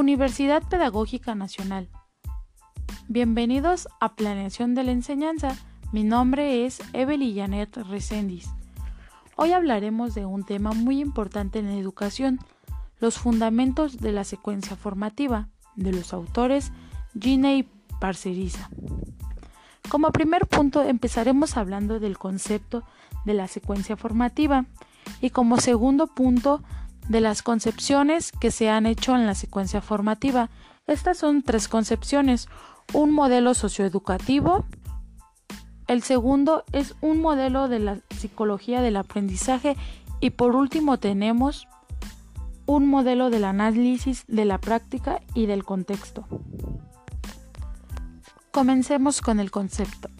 Universidad Pedagógica Nacional. Bienvenidos a Planeación de la Enseñanza. Mi nombre es Evelyn Janet Resendiz. Hoy hablaremos de un tema muy importante en la educación, los fundamentos de la secuencia formativa, de los autores Gine y Parceriza. Como primer punto empezaremos hablando del concepto de la secuencia formativa y como segundo punto de las concepciones que se han hecho en la secuencia formativa. Estas son tres concepciones. Un modelo socioeducativo. El segundo es un modelo de la psicología del aprendizaje. Y por último tenemos un modelo del análisis de la práctica y del contexto. Comencemos con el concepto.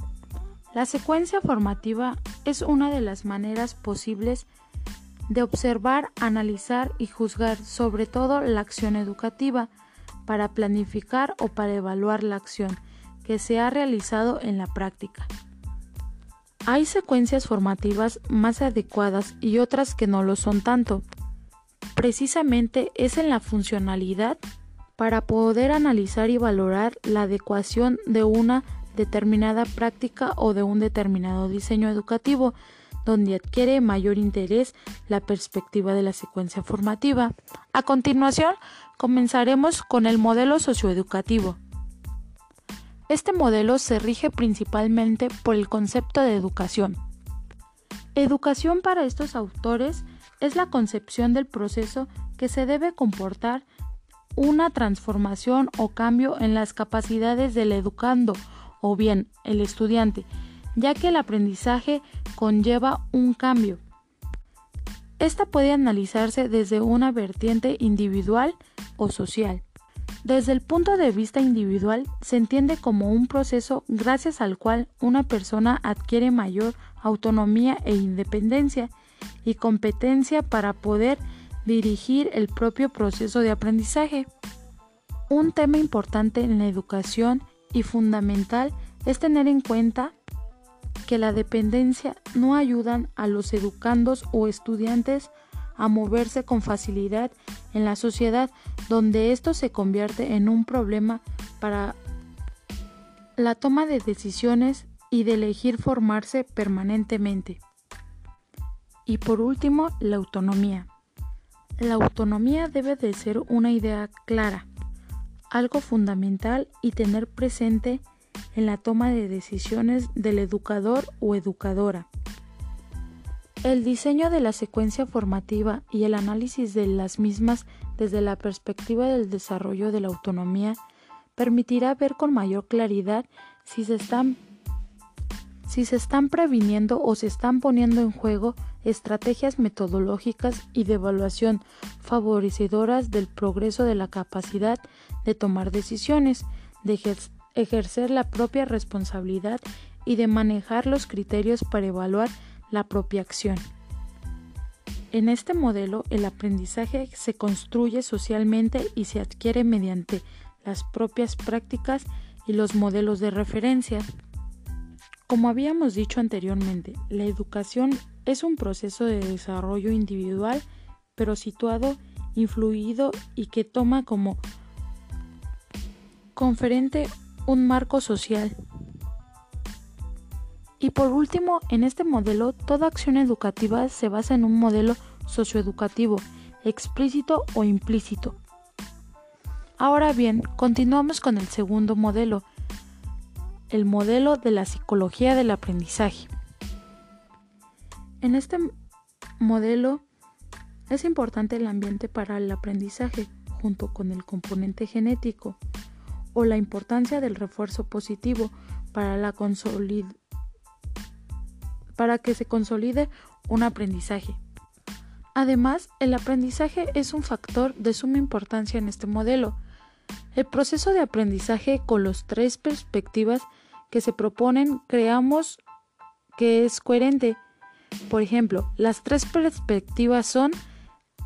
La secuencia formativa es una de las maneras posibles de observar, analizar y juzgar sobre todo la acción educativa para planificar o para evaluar la acción que se ha realizado en la práctica. Hay secuencias formativas más adecuadas y otras que no lo son tanto. Precisamente es en la funcionalidad para poder analizar y valorar la adecuación de una determinada práctica o de un determinado diseño educativo donde adquiere mayor interés la perspectiva de la secuencia formativa. A continuación, comenzaremos con el modelo socioeducativo. Este modelo se rige principalmente por el concepto de educación. Educación para estos autores es la concepción del proceso que se debe comportar una transformación o cambio en las capacidades del educando o bien el estudiante, ya que el aprendizaje conlleva un cambio. Esta puede analizarse desde una vertiente individual o social. Desde el punto de vista individual se entiende como un proceso gracias al cual una persona adquiere mayor autonomía e independencia y competencia para poder dirigir el propio proceso de aprendizaje. Un tema importante en la educación y fundamental es tener en cuenta que la dependencia no ayudan a los educandos o estudiantes a moverse con facilidad en la sociedad donde esto se convierte en un problema para la toma de decisiones y de elegir formarse permanentemente. Y por último, la autonomía. La autonomía debe de ser una idea clara, algo fundamental y tener presente en la toma de decisiones del educador o educadora. El diseño de la secuencia formativa y el análisis de las mismas desde la perspectiva del desarrollo de la autonomía permitirá ver con mayor claridad si se están si se están previniendo o se están poniendo en juego estrategias metodológicas y de evaluación favorecedoras del progreso de la capacidad de tomar decisiones, de, ejercer la propia responsabilidad y de manejar los criterios para evaluar la propia acción. En este modelo, el aprendizaje se construye socialmente y se adquiere mediante las propias prácticas y los modelos de referencia. Como habíamos dicho anteriormente, la educación es un proceso de desarrollo individual, pero situado, influido y que toma como conferente un marco social. Y por último, en este modelo, toda acción educativa se basa en un modelo socioeducativo, explícito o implícito. Ahora bien, continuamos con el segundo modelo, el modelo de la psicología del aprendizaje. En este modelo es importante el ambiente para el aprendizaje junto con el componente genético o la importancia del refuerzo positivo para, la para que se consolide un aprendizaje. Además, el aprendizaje es un factor de suma importancia en este modelo. El proceso de aprendizaje con las tres perspectivas que se proponen creamos que es coherente. Por ejemplo, las tres perspectivas son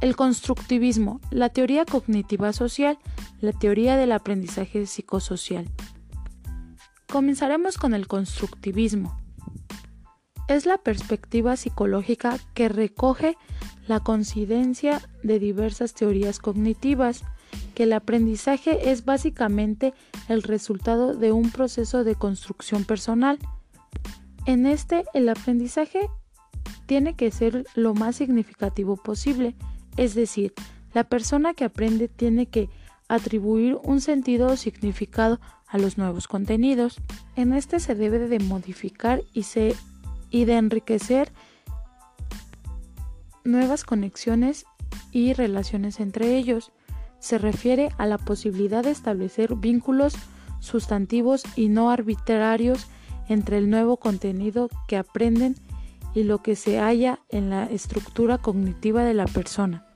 el constructivismo, la teoría cognitiva social, la teoría del aprendizaje psicosocial. Comenzaremos con el constructivismo. Es la perspectiva psicológica que recoge la coincidencia de diversas teorías cognitivas que el aprendizaje es básicamente el resultado de un proceso de construcción personal. En este, el aprendizaje tiene que ser lo más significativo posible, es decir, la persona que aprende tiene que atribuir un sentido o significado a los nuevos contenidos. En este se debe de modificar y, de enriquecer nuevas conexiones y relaciones entre ellos. Se refiere a la posibilidad de establecer vínculos sustantivos y no arbitrarios entre el nuevo contenido que aprenden y lo que se halla en la estructura cognitiva de la persona.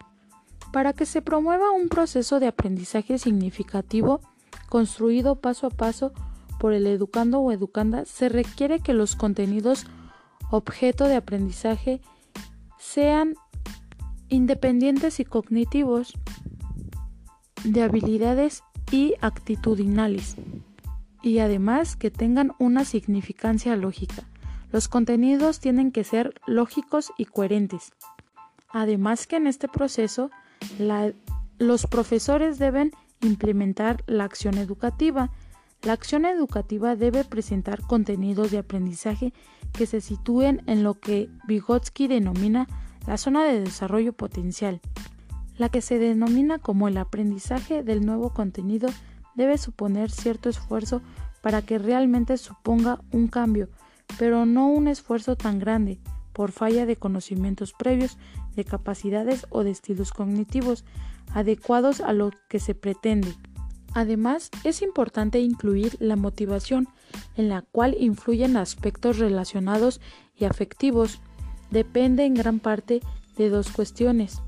Para que se promueva un proceso de aprendizaje significativo, construido paso a paso por el educando o educanda, se requiere que los contenidos objeto de aprendizaje sean independientes y cognitivos, de habilidades y actitudinales, y además que tengan una significancia lógica. Los contenidos tienen que ser lógicos y coherentes. Además que en este proceso los profesores deben implementar la acción educativa. La acción educativa debe presentar contenidos de aprendizaje que se sitúen en lo que Vygotsky denomina la zona de desarrollo potencial. La que se denomina como el aprendizaje del nuevo contenido debe suponer cierto esfuerzo para que realmente suponga un cambio pero no un esfuerzo tan grande por falla de conocimientos previos, de capacidades o de estilos cognitivos adecuados a lo que se pretende. Además, es importante incluir la motivación, en la cual influyen aspectos relacionados y afectivos. Depende en gran parte de dos cuestiones.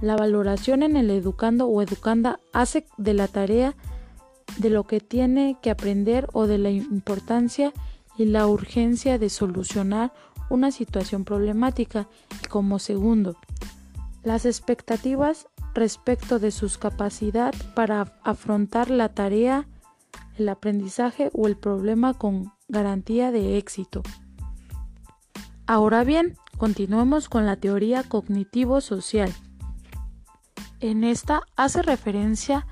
La valoración en el educando o educanda hace de la tarea de lo que tiene que aprender o de la importancia y la urgencia de solucionar una situación problemática y como segundo, las expectativas respecto de sus capacidad para afrontar la tarea, el aprendizaje o el problema con garantía de éxito. Ahora bien, continuemos con la teoría cognitivo-social. En esta hace referencia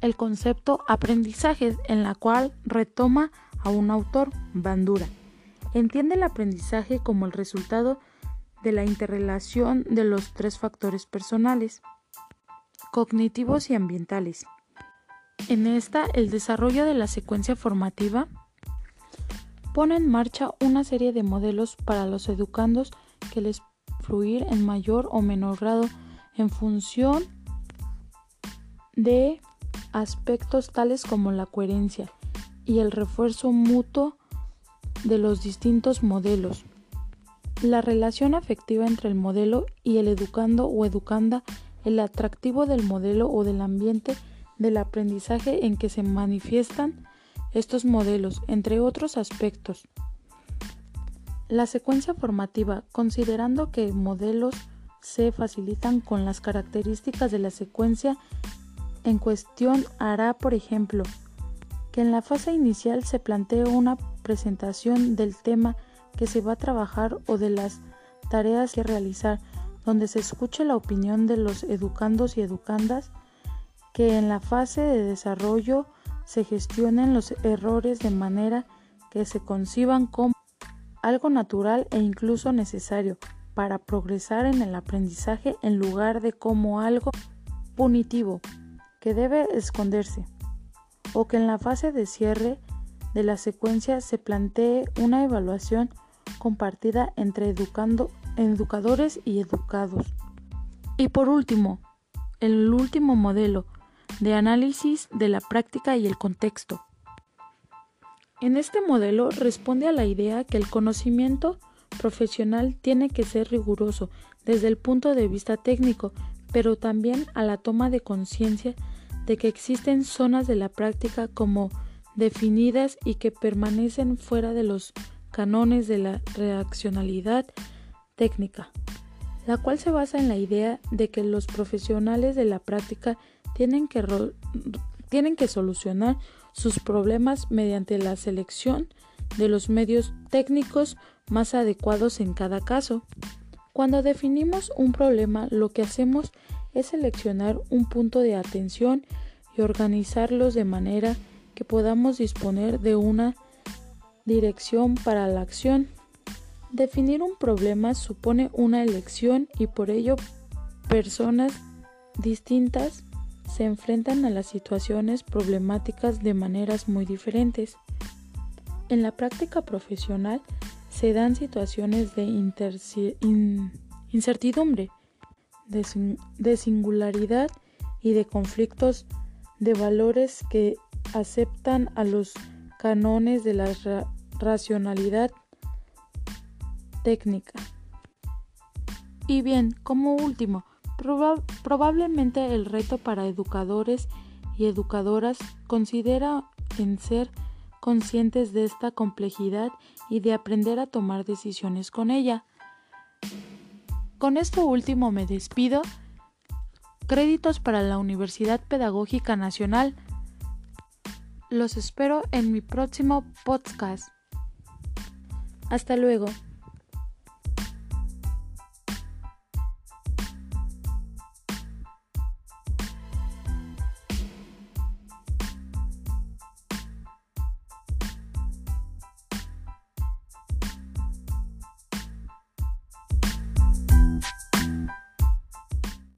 el concepto aprendizaje en la cual retoma a un autor, Bandura. Entiende el aprendizaje como el resultado de la interrelación de los tres factores personales, cognitivos y ambientales. En esta, el desarrollo de la secuencia formativa pone en marcha una serie de modelos para los educandos que les fluir en mayor o menor grado en función de aspectos tales como la coherencia, y el refuerzo mutuo de los distintos modelos. La relación afectiva entre el modelo y el educando o educanda, el atractivo del modelo o del ambiente del aprendizaje en que se manifiestan estos modelos, entre otros aspectos. La secuencia formativa, considerando que modelos se facilitan con las características de la secuencia en cuestión, hará, por ejemplo, que en la fase inicial se plantee una presentación del tema que se va a trabajar o de las tareas que realizar, donde se escuche la opinión de los educandos y educandas, que en la fase de desarrollo se gestionen los errores de manera que se conciban como algo natural e incluso necesario para progresar en el aprendizaje en lugar de como algo punitivo que debe esconderse o que en la fase de cierre de la secuencia se plantee una evaluación compartida entre educando, educadores y educados. Y por último, el último modelo de análisis de la práctica y el contexto. En este modelo responde a la idea que el conocimiento profesional tiene que ser riguroso desde el punto de vista técnico, pero también a la toma de conciencia de que existen zonas de la práctica como definidas y que permanecen fuera de los canones de la reaccionalidad técnica, la cual se basa en la idea de que los profesionales de la práctica tienen que, tienen que solucionar sus problemas mediante la selección de los medios técnicos más adecuados en cada caso. Cuando definimos un problema, lo que hacemos es seleccionar un punto de atención y organizarlos de manera que podamos disponer de una dirección para la acción. Definir un problema supone una elección y por ello personas distintas se enfrentan a las situaciones problemáticas de maneras muy diferentes. En la práctica profesional se dan situaciones de incertidumbre, de, singularidad y de conflictos de valores que aceptan a los canones de la racionalidad técnica. Y bien, como último, probablemente el reto para educadores y educadoras considera en ser conscientes de esta complejidad y de aprender a tomar decisiones con ella. Con esto último me despido. Créditos para la Universidad Pedagógica Nacional. Los espero en mi próximo podcast. Hasta luego.